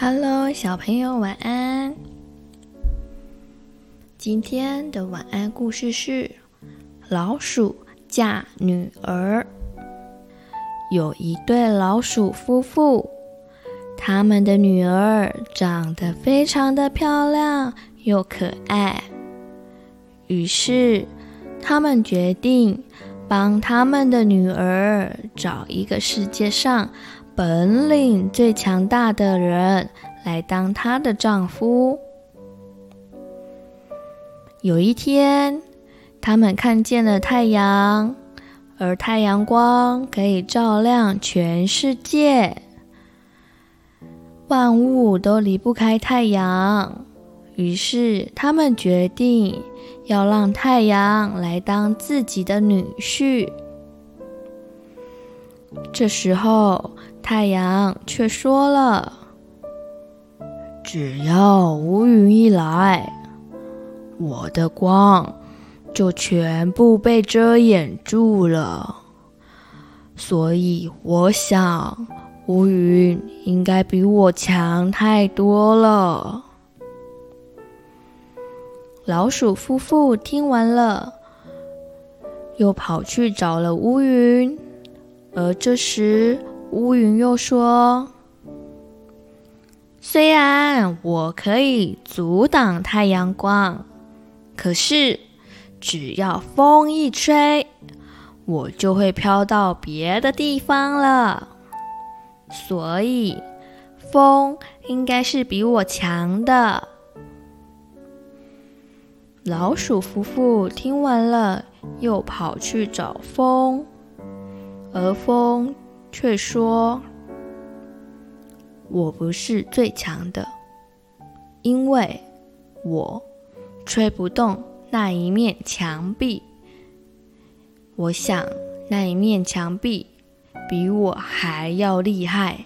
Hello，小朋友，晚安。今天的晚安故事是：老鼠嫁女儿。有一对老鼠夫妇，他们的女儿长得非常的漂亮又可爱，于是他们决定帮他们的女儿找一个世界上本领最强大的人来当她的丈夫。有一天，他们看见了太阳，而太阳光可以照亮全世界，万物都离不开太阳。于是，他们决定要让太阳来当自己的女婿。这时候，太阳却说了：“只要乌云一来，我的光就全部被遮掩住了。所以，我想乌云应该比我强太多了。”老鼠夫妇听完了，又跑去找了乌云。而这时，乌云又说：“虽然我可以阻挡太阳光，可是只要风一吹，我就会飘到别的地方了。所以，风应该是比我强的。”老鼠夫妇听完了，又跑去找风。而风却说：“我不是最强的，因为我吹不动那一面墙壁。我想那一面墙壁比我还要厉害。”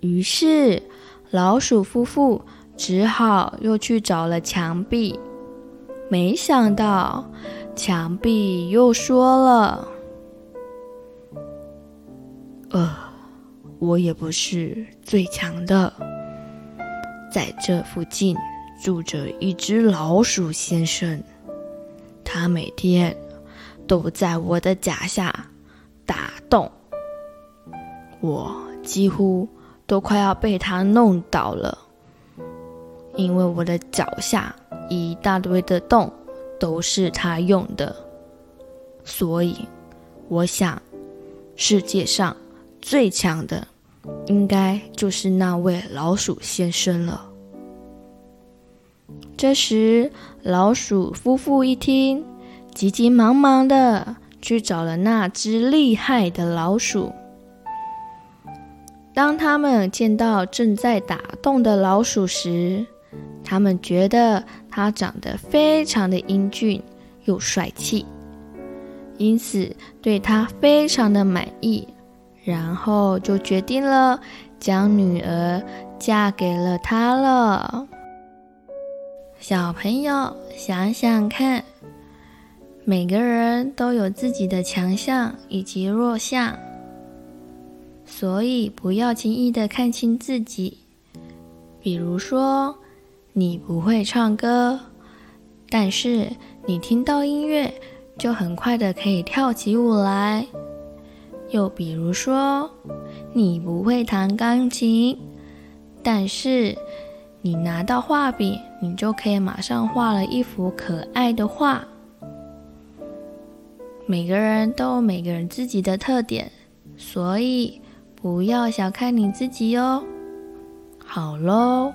于是老鼠夫妇只好又去找了墙壁，没想到。墙壁又说了：“呃，我也不是最强的。在这附近住着一只老鼠先生，他每天都在我的脚下打洞，我几乎都快要被他弄倒了，因为我的脚下一大堆的洞。”都是他用的，所以我想，世界上最强的应该就是那位老鼠先生了。这时，老鼠夫妇一听，急急忙忙的去找了那只厉害的老鼠。当他们见到正在打洞的老鼠时，他们觉得他长得非常的英俊又帅气，因此对他非常的满意，然后就决定了将女儿嫁给了他了。小朋友想想看，每个人都有自己的强项以及弱项，所以不要轻易的看轻自己，比如说。你不会唱歌，但是你听到音乐就很快的可以跳起舞来。又比如说，你不会弹钢琴，但是你拿到画笔，你就可以马上画了一幅可爱的画。每个人都有每个人自己的特点，所以不要小看你自己哦。好喽。